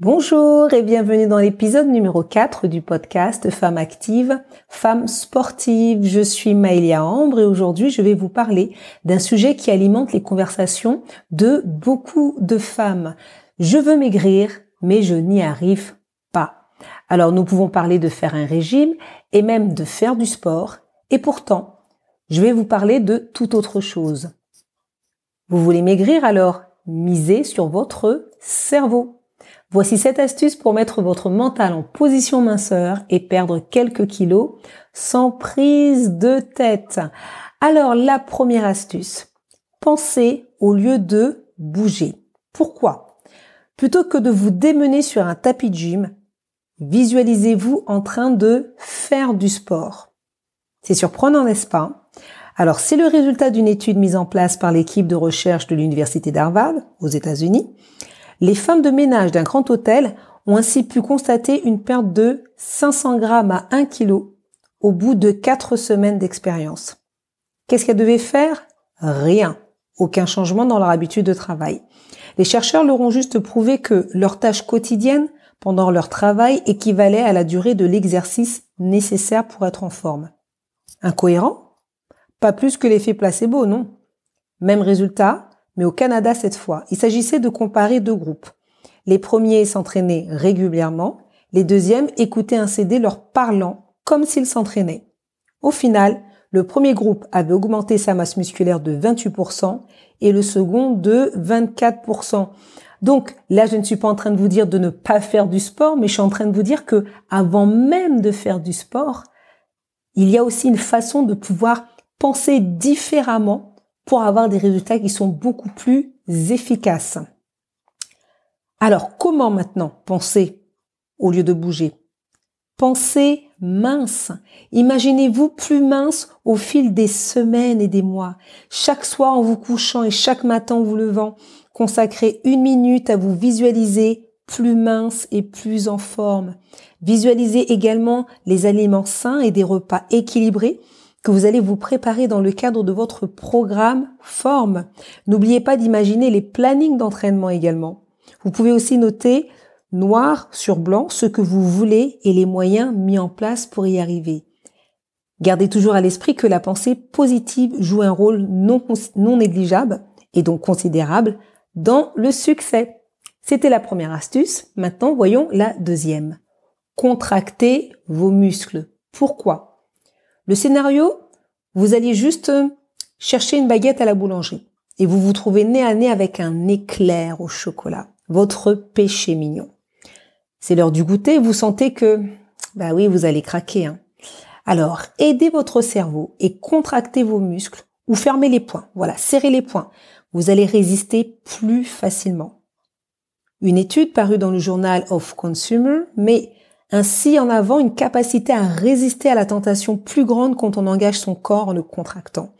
Bonjour et bienvenue dans l'épisode numéro 4 du podcast Femmes actives, Femmes sportives. Je suis Maëlia Ambre et aujourd'hui je vais vous parler d'un sujet qui alimente les conversations de beaucoup de femmes. Je veux maigrir mais je n'y arrive pas. Alors nous pouvons parler de faire un régime et même de faire du sport et pourtant je vais vous parler de toute autre chose. Vous voulez maigrir alors misez sur votre cerveau. Voici cette astuce pour mettre votre mental en position minceur et perdre quelques kilos sans prise de tête. Alors la première astuce, pensez au lieu de bouger. Pourquoi? Plutôt que de vous démener sur un tapis de gym, visualisez-vous en train de faire du sport. C'est surprenant, n'est-ce pas? Alors c'est le résultat d'une étude mise en place par l'équipe de recherche de l'Université d'Harvard aux États-Unis les femmes de ménage d'un grand hôtel ont ainsi pu constater une perte de 500 grammes à 1 kg au bout de 4 semaines d'expérience. Qu'est-ce qu'elles devaient faire? Rien. Aucun changement dans leur habitude de travail. Les chercheurs leur ont juste prouvé que leur tâche quotidienne pendant leur travail équivalait à la durée de l'exercice nécessaire pour être en forme. Incohérent? Pas plus que l'effet placebo, non. Même résultat, mais au Canada cette fois. Il s'agissait de comparer deux groupes. Les premiers s'entraînaient régulièrement, les deuxièmes écoutaient un CD leur parlant comme s'ils s'entraînaient. Au final, le premier groupe avait augmenté sa masse musculaire de 28% et le second de 24%. Donc là, je ne suis pas en train de vous dire de ne pas faire du sport, mais je suis en train de vous dire que avant même de faire du sport, il y a aussi une façon de pouvoir penser différemment pour avoir des résultats qui sont beaucoup plus efficaces. Alors, comment maintenant penser au lieu de bouger? Pensez mince. Imaginez-vous plus mince au fil des semaines et des mois. Chaque soir en vous couchant et chaque matin en vous levant, consacrez une minute à vous visualiser plus mince et plus en forme. Visualisez également les aliments sains et des repas équilibrés que vous allez vous préparer dans le cadre de votre programme forme. N'oubliez pas d'imaginer les plannings d'entraînement également. Vous pouvez aussi noter noir sur blanc ce que vous voulez et les moyens mis en place pour y arriver. Gardez toujours à l'esprit que la pensée positive joue un rôle non, non négligeable et donc considérable dans le succès. C'était la première astuce. Maintenant, voyons la deuxième. Contractez vos muscles. Pourquoi? Le scénario, vous alliez juste chercher une baguette à la boulangerie et vous vous trouvez nez à nez avec un éclair au chocolat, votre péché mignon. C'est l'heure du goûter, vous sentez que, bah oui, vous allez craquer. Hein. Alors, aidez votre cerveau et contractez vos muscles ou fermez les poings. Voilà, serrez les poings. Vous allez résister plus facilement. Une étude parue dans le journal of Consumer met ainsi en avant une capacité à résister à la tentation plus grande quand on engage son corps en le contractant.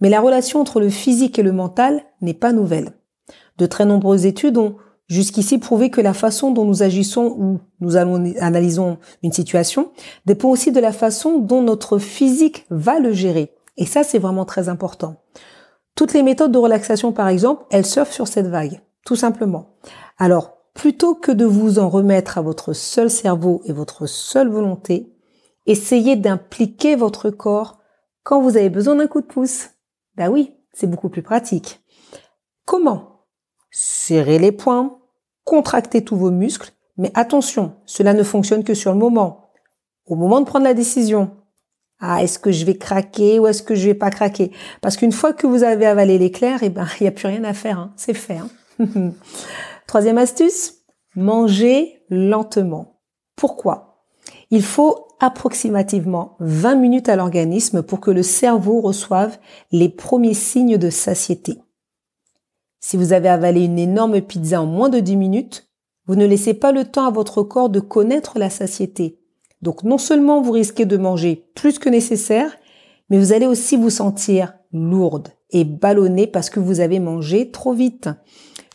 Mais la relation entre le physique et le mental n'est pas nouvelle. De très nombreuses études ont jusqu'ici prouvé que la façon dont nous agissons ou nous analysons une situation dépend aussi de la façon dont notre physique va le gérer. Et ça, c'est vraiment très important. Toutes les méthodes de relaxation, par exemple, elles surfent sur cette vague, tout simplement. Alors, plutôt que de vous en remettre à votre seul cerveau et votre seule volonté, essayez d'impliquer votre corps quand vous avez besoin d'un coup de pouce. Ben oui, c'est beaucoup plus pratique. Comment Serrez les poings, contractez tous vos muscles, mais attention, cela ne fonctionne que sur le moment. Au moment de prendre la décision, ah, est-ce que je vais craquer ou est-ce que je vais pas craquer? Parce qu'une fois que vous avez avalé l'éclair, eh ben, il n'y a plus rien à faire, hein. c'est fait. Hein. Troisième astuce, manger lentement. Pourquoi? Il faut approximativement 20 minutes à l'organisme pour que le cerveau reçoive les premiers signes de satiété. Si vous avez avalé une énorme pizza en moins de 10 minutes, vous ne laissez pas le temps à votre corps de connaître la satiété. Donc non seulement vous risquez de manger plus que nécessaire, mais vous allez aussi vous sentir lourde et ballonnée parce que vous avez mangé trop vite.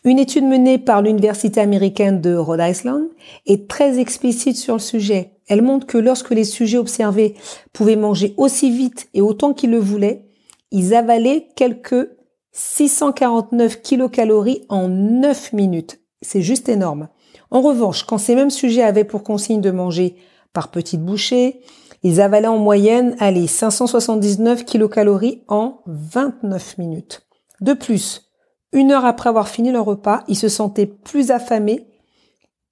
Une étude menée par l'Université américaine de Rhode Island est très explicite sur le sujet. Elle montre que lorsque les sujets observés pouvaient manger aussi vite et autant qu'ils le voulaient, ils avalaient quelques 649 kilocalories en 9 minutes. C'est juste énorme. En revanche, quand ces mêmes sujets avaient pour consigne de manger par petites bouchées, ils avalaient en moyenne, allez, 579 kilocalories en 29 minutes. De plus, une heure après avoir fini leur repas, ils se sentaient plus affamés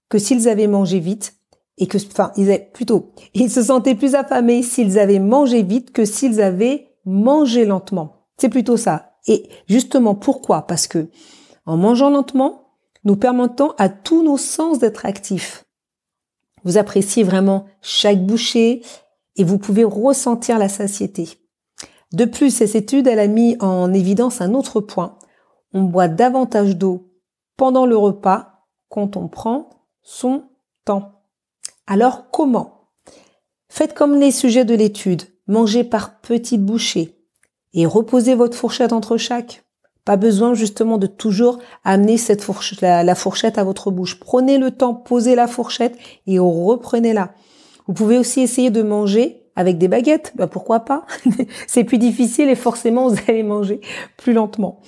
que s'ils avaient mangé vite et que, enfin, ils avaient, plutôt, ils se sentaient plus affamés s'ils avaient mangé vite que s'ils avaient mangé lentement. C'est plutôt ça. Et justement, pourquoi? Parce que, en mangeant lentement, nous permettons à tous nos sens d'être actifs. Vous appréciez vraiment chaque bouchée et vous pouvez ressentir la satiété. De plus, cette étude, elle a mis en évidence un autre point. On boit davantage d'eau pendant le repas quand on prend son temps. Alors comment? Faites comme les sujets de l'étude, mangez par petites bouchées et reposez votre fourchette entre chaque. Pas besoin justement de toujours amener cette fourchette, la, fourchette à votre bouche. Prenez le temps, posez la fourchette et reprenez-la. Vous pouvez aussi essayer de manger avec des baguettes. Bah, pourquoi pas? C'est plus difficile et forcément vous allez manger plus lentement.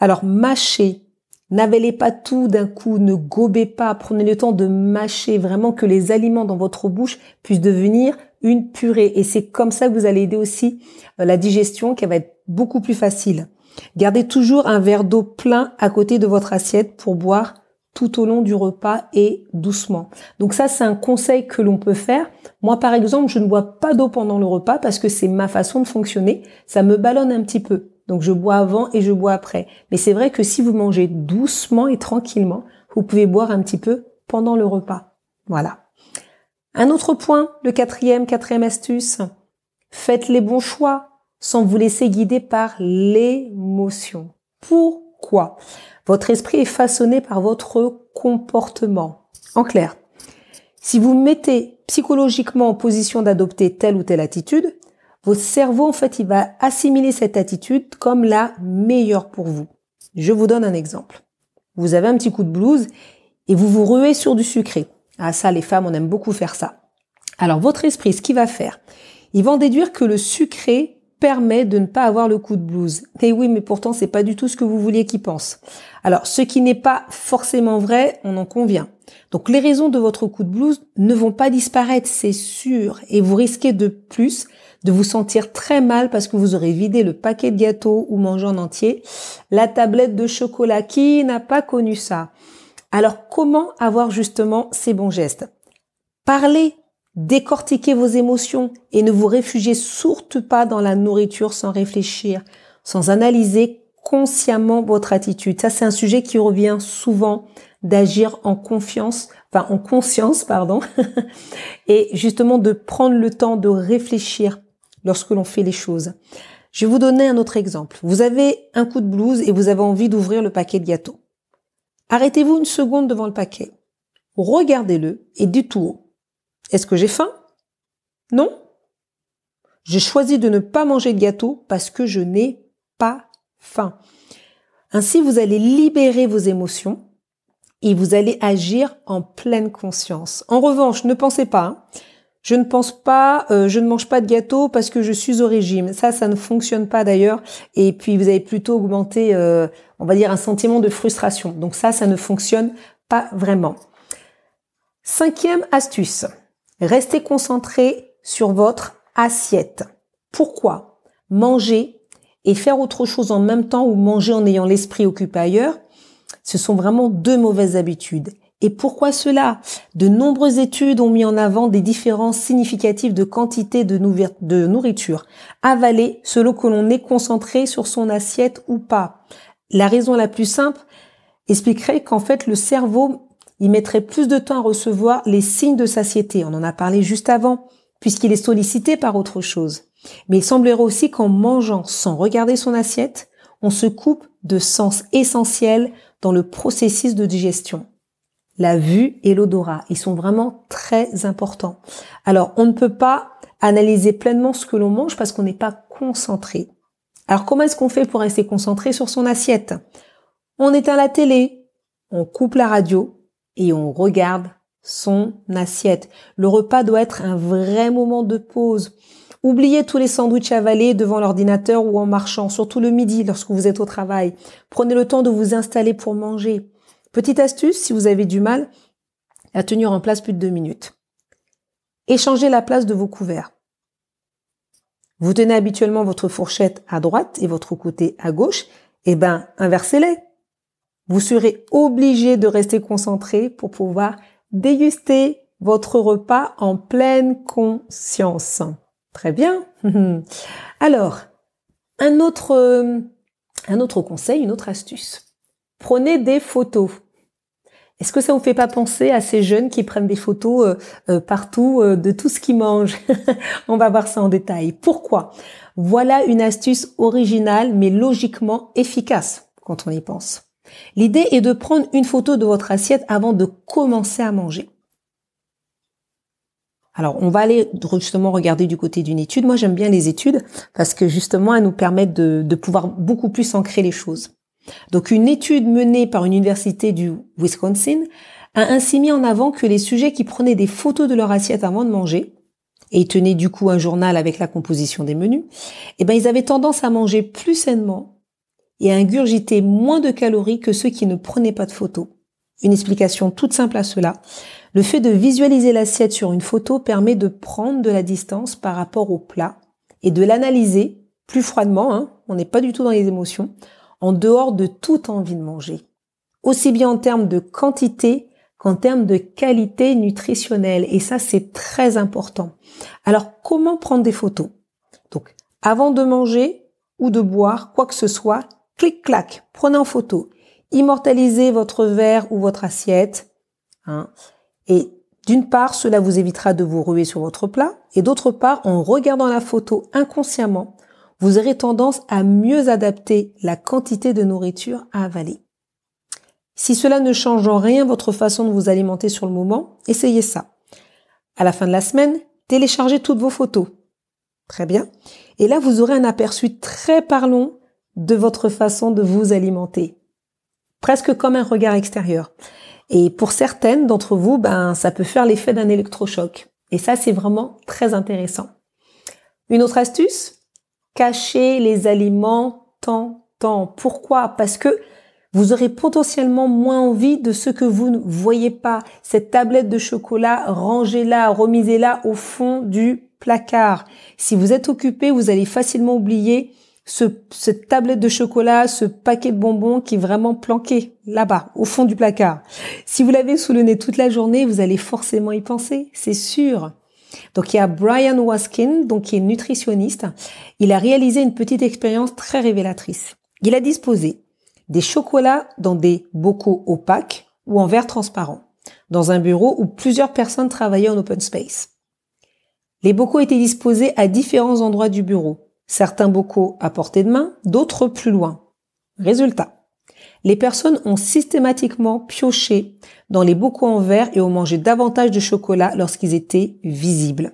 Alors mâchez. N'avalez pas tout d'un coup, ne gobez pas, prenez le temps de mâcher vraiment que les aliments dans votre bouche puissent devenir une purée. Et c'est comme ça que vous allez aider aussi euh, la digestion qui va être beaucoup plus facile. Gardez toujours un verre d'eau plein à côté de votre assiette pour boire tout au long du repas et doucement. Donc ça, c'est un conseil que l'on peut faire. Moi, par exemple, je ne bois pas d'eau pendant le repas parce que c'est ma façon de fonctionner. Ça me ballonne un petit peu. Donc je bois avant et je bois après. Mais c'est vrai que si vous mangez doucement et tranquillement, vous pouvez boire un petit peu pendant le repas. Voilà. Un autre point, le quatrième, quatrième astuce. Faites les bons choix sans vous laisser guider par l'émotion. Pourquoi Votre esprit est façonné par votre comportement. En clair, si vous mettez psychologiquement en position d'adopter telle ou telle attitude, votre cerveau, en fait, il va assimiler cette attitude comme la meilleure pour vous. Je vous donne un exemple. Vous avez un petit coup de blues et vous vous ruez sur du sucré. Ah ça, les femmes, on aime beaucoup faire ça. Alors votre esprit, ce qu'il va faire, il va en déduire que le sucré permet de ne pas avoir le coup de blues. Et oui, mais pourtant, c'est pas du tout ce que vous vouliez qu'il pense. Alors, ce qui n'est pas forcément vrai, on en convient. Donc, les raisons de votre coup de blues ne vont pas disparaître, c'est sûr. Et vous risquez de plus de vous sentir très mal parce que vous aurez vidé le paquet de gâteaux ou mangé en entier, la tablette de chocolat. Qui n'a pas connu ça? Alors, comment avoir justement ces bons gestes? Parlez Décortiquez vos émotions et ne vous réfugiez surtout pas dans la nourriture sans réfléchir, sans analyser consciemment votre attitude. Ça, c'est un sujet qui revient souvent d'agir en confiance, enfin en conscience, pardon, et justement de prendre le temps de réfléchir lorsque l'on fait les choses. Je vais vous donner un autre exemple. Vous avez un coup de blues et vous avez envie d'ouvrir le paquet de gâteaux. Arrêtez-vous une seconde devant le paquet. Regardez-le et dites tout haut. Est-ce que j'ai faim? Non? J'ai choisi de ne pas manger de gâteau parce que je n'ai pas faim. Ainsi, vous allez libérer vos émotions et vous allez agir en pleine conscience. En revanche, ne pensez pas, hein, je ne pense pas, euh, je ne mange pas de gâteau parce que je suis au régime. Ça, ça ne fonctionne pas d'ailleurs. Et puis, vous avez plutôt augmenté, euh, on va dire, un sentiment de frustration. Donc ça, ça ne fonctionne pas vraiment. Cinquième astuce. Restez concentré sur votre assiette. Pourquoi Manger et faire autre chose en même temps ou manger en ayant l'esprit occupé ailleurs, ce sont vraiment deux mauvaises habitudes. Et pourquoi cela? De nombreuses études ont mis en avant des différences significatives de quantité de, nourriture avalée selon que l'on est concentré sur son assiette ou pas. La raison la plus simple expliquerait qu'en fait le cerveau il mettrait plus de temps à recevoir les signes de satiété. On en a parlé juste avant, puisqu'il est sollicité par autre chose. Mais il semblerait aussi qu'en mangeant sans regarder son assiette, on se coupe de sens essentiels dans le processus de digestion. La vue et l'odorat, ils sont vraiment très importants. Alors, on ne peut pas analyser pleinement ce que l'on mange parce qu'on n'est pas concentré. Alors, comment est-ce qu'on fait pour rester concentré sur son assiette? On éteint la télé, on coupe la radio, et on regarde son assiette. Le repas doit être un vrai moment de pause. Oubliez tous les sandwichs avalés devant l'ordinateur ou en marchant, surtout le midi lorsque vous êtes au travail. Prenez le temps de vous installer pour manger. Petite astuce, si vous avez du mal à tenir en place plus de deux minutes. Échangez la place de vos couverts. Vous tenez habituellement votre fourchette à droite et votre côté à gauche. Eh ben, inversez-les. Vous serez obligé de rester concentré pour pouvoir déguster votre repas en pleine conscience. Très bien. Alors, un autre, un autre conseil, une autre astuce. Prenez des photos. Est-ce que ça vous fait pas penser à ces jeunes qui prennent des photos euh, euh, partout euh, de tout ce qu'ils mangent? On va voir ça en détail. Pourquoi? Voilà une astuce originale mais logiquement efficace quand on y pense. L'idée est de prendre une photo de votre assiette avant de commencer à manger. Alors, on va aller justement regarder du côté d'une étude. Moi, j'aime bien les études parce que justement, elles nous permettent de, pouvoir beaucoup plus ancrer les choses. Donc, une étude menée par une université du Wisconsin a ainsi mis en avant que les sujets qui prenaient des photos de leur assiette avant de manger, et tenaient du coup un journal avec la composition des menus, eh ben, ils avaient tendance à manger plus sainement et ingurgiter moins de calories que ceux qui ne prenaient pas de photos. Une explication toute simple à cela. Le fait de visualiser l'assiette sur une photo permet de prendre de la distance par rapport au plat et de l'analyser plus froidement, hein, on n'est pas du tout dans les émotions, en dehors de toute envie de manger. Aussi bien en termes de quantité qu'en termes de qualité nutritionnelle. Et ça, c'est très important. Alors, comment prendre des photos? Donc, avant de manger ou de boire quoi que ce soit, clic-clac, prenez en photo. Immortalisez votre verre ou votre assiette. Hein, et d'une part, cela vous évitera de vous ruer sur votre plat, et d'autre part, en regardant la photo inconsciemment, vous aurez tendance à mieux adapter la quantité de nourriture à avaler. Si cela ne change en rien votre façon de vous alimenter sur le moment, essayez ça. À la fin de la semaine, téléchargez toutes vos photos. Très bien. Et là, vous aurez un aperçu très parlant de votre façon de vous alimenter. Presque comme un regard extérieur. Et pour certaines d'entre vous, ben, ça peut faire l'effet d'un électrochoc. Et ça, c'est vraiment très intéressant. Une autre astuce, cacher les aliments tant, tant. Pourquoi? Parce que vous aurez potentiellement moins envie de ce que vous ne voyez pas. Cette tablette de chocolat, rangez-la, remisez-la au fond du placard. Si vous êtes occupé, vous allez facilement oublier ce, cette tablette de chocolat, ce paquet de bonbons qui est vraiment planqué là-bas, au fond du placard. Si vous l'avez sous le nez toute la journée, vous allez forcément y penser, c'est sûr. Donc il y a Brian Waskin, donc qui est nutritionniste. Il a réalisé une petite expérience très révélatrice. Il a disposé des chocolats dans des bocaux opaques ou en verre transparent, dans un bureau où plusieurs personnes travaillaient en open space. Les bocaux étaient disposés à différents endroits du bureau, certains bocaux à portée de main, d'autres plus loin. Résultat. Les personnes ont systématiquement pioché dans les bocaux en verre et ont mangé davantage de chocolat lorsqu'ils étaient visibles.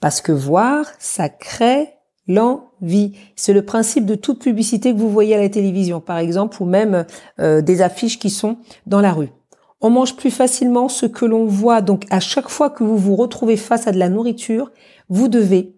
Parce que voir, ça crée l'envie. C'est le principe de toute publicité que vous voyez à la télévision, par exemple, ou même euh, des affiches qui sont dans la rue. On mange plus facilement ce que l'on voit. Donc, à chaque fois que vous vous retrouvez face à de la nourriture, vous devez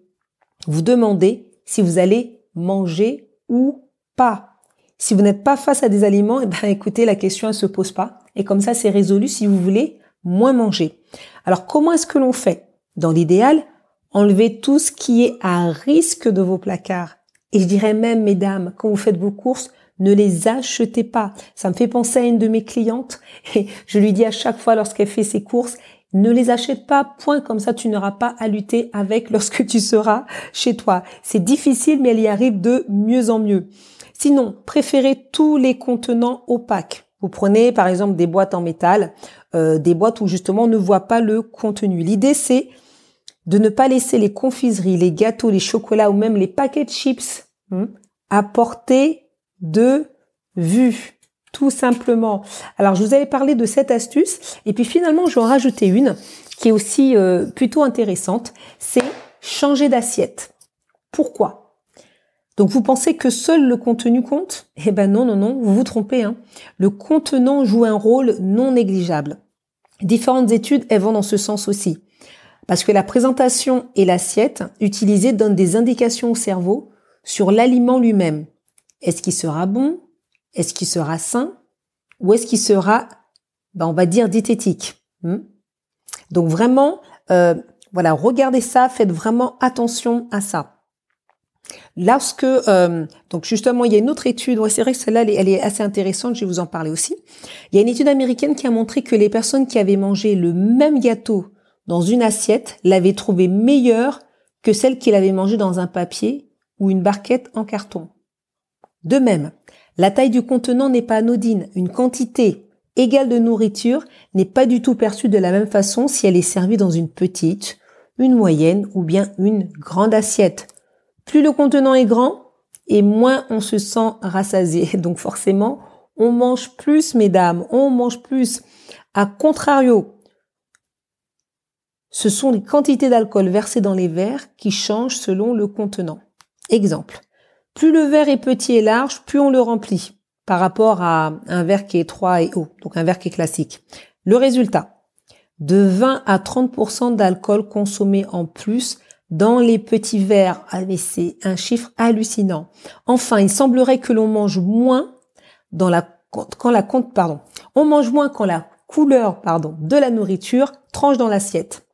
vous demander si vous allez manger ou pas. Si vous n'êtes pas face à des aliments, eh ben, écoutez, la question ne se pose pas. Et comme ça, c'est résolu si vous voulez moins manger. Alors, comment est-ce que l'on fait? Dans l'idéal, enlevez tout ce qui est à risque de vos placards. Et je dirais même, mesdames, quand vous faites vos courses, ne les achetez pas. Ça me fait penser à une de mes clientes et je lui dis à chaque fois lorsqu'elle fait ses courses, ne les achète pas, point, comme ça tu n'auras pas à lutter avec lorsque tu seras chez toi. C'est difficile, mais elle y arrive de mieux en mieux. Sinon, préférez tous les contenants opaques. Vous prenez par exemple des boîtes en métal, euh, des boîtes où justement on ne voit pas le contenu. L'idée c'est de ne pas laisser les confiseries, les gâteaux, les chocolats ou même les paquets de chips à portée de vue tout simplement. Alors, je vous avais parlé de cette astuce, et puis finalement, je vais en rajouter une qui est aussi euh, plutôt intéressante, c'est changer d'assiette. Pourquoi? Donc, vous pensez que seul le contenu compte? Eh ben non, non, non, vous vous trompez. Hein. Le contenant joue un rôle non négligeable. Différentes études, elles vont dans ce sens aussi. Parce que la présentation et l'assiette utilisée donnent des indications au cerveau sur l'aliment lui-même. Est-ce qu'il sera bon? Est-ce qu'il sera sain ou est-ce qu'il sera, ben, on va dire, diététique hmm? Donc vraiment, euh, voilà, regardez ça, faites vraiment attention à ça. Lorsque, euh, donc justement, il y a une autre étude, ouais, c'est vrai que celle-là, elle, est assez intéressante, je vais vous en parler aussi. Il y a une étude américaine qui a montré que les personnes qui avaient mangé le même gâteau dans une assiette l'avaient trouvé meilleur que celle qui l'avait mangé dans un papier ou une barquette en carton. De même, la taille du contenant n'est pas anodine. Une quantité égale de nourriture n'est pas du tout perçue de la même façon si elle est servie dans une petite, une moyenne ou bien une grande assiette. Plus le contenant est grand et moins on se sent rassasié. Donc forcément, on mange plus, mesdames, on mange plus. A contrario, ce sont les quantités d'alcool versées dans les verres qui changent selon le contenant. Exemple. Plus le verre est petit et large, plus on le remplit par rapport à un verre qui est étroit et haut, donc un verre qui est classique. Le résultat, de 20 à 30% d'alcool consommé en plus dans les petits verres. Ah, c'est un chiffre hallucinant. Enfin, il semblerait que l'on mange moins dans la, quand la, pardon, on mange moins quand la couleur, pardon, de la nourriture tranche dans l'assiette.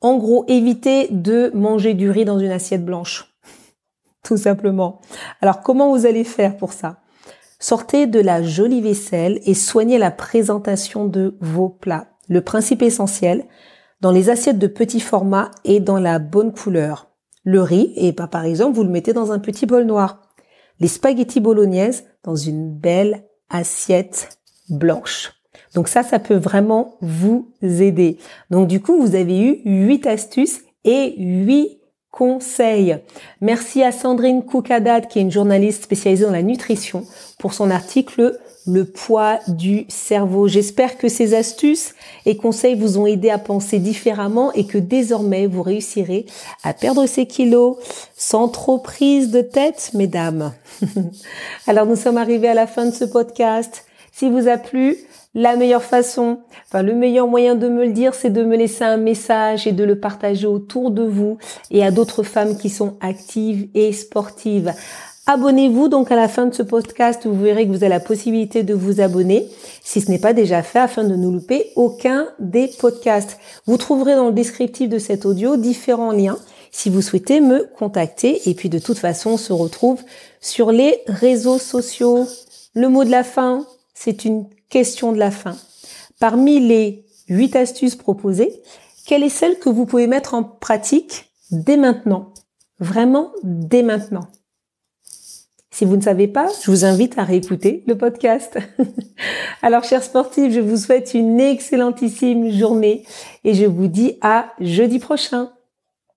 En gros, évitez de manger du riz dans une assiette blanche. Tout simplement. Alors, comment vous allez faire pour ça? Sortez de la jolie vaisselle et soignez la présentation de vos plats. Le principe essentiel, dans les assiettes de petit format et dans la bonne couleur. Le riz, et pas par exemple, vous le mettez dans un petit bol noir. Les spaghettis bolognaises dans une belle assiette blanche. Donc ça, ça peut vraiment vous aider. Donc du coup, vous avez eu 8 astuces et 8 conseils. Merci à Sandrine Koukadat, qui est une journaliste spécialisée dans la nutrition, pour son article Le poids du cerveau. J'espère que ces astuces et conseils vous ont aidé à penser différemment et que désormais vous réussirez à perdre ces kilos sans trop prise de tête, mesdames. Alors nous sommes arrivés à la fin de ce podcast. Si vous a plu, la meilleure façon, enfin le meilleur moyen de me le dire, c'est de me laisser un message et de le partager autour de vous et à d'autres femmes qui sont actives et sportives. Abonnez-vous donc à la fin de ce podcast, vous verrez que vous avez la possibilité de vous abonner si ce n'est pas déjà fait afin de ne louper aucun des podcasts. Vous trouverez dans le descriptif de cet audio différents liens si vous souhaitez me contacter et puis de toute façon on se retrouve sur les réseaux sociaux. Le mot de la fin, c'est une question de la fin. Parmi les huit astuces proposées, quelle est celle que vous pouvez mettre en pratique dès maintenant? Vraiment dès maintenant. Si vous ne savez pas, je vous invite à réécouter le podcast. Alors, chers sportifs, je vous souhaite une excellentissime journée et je vous dis à jeudi prochain.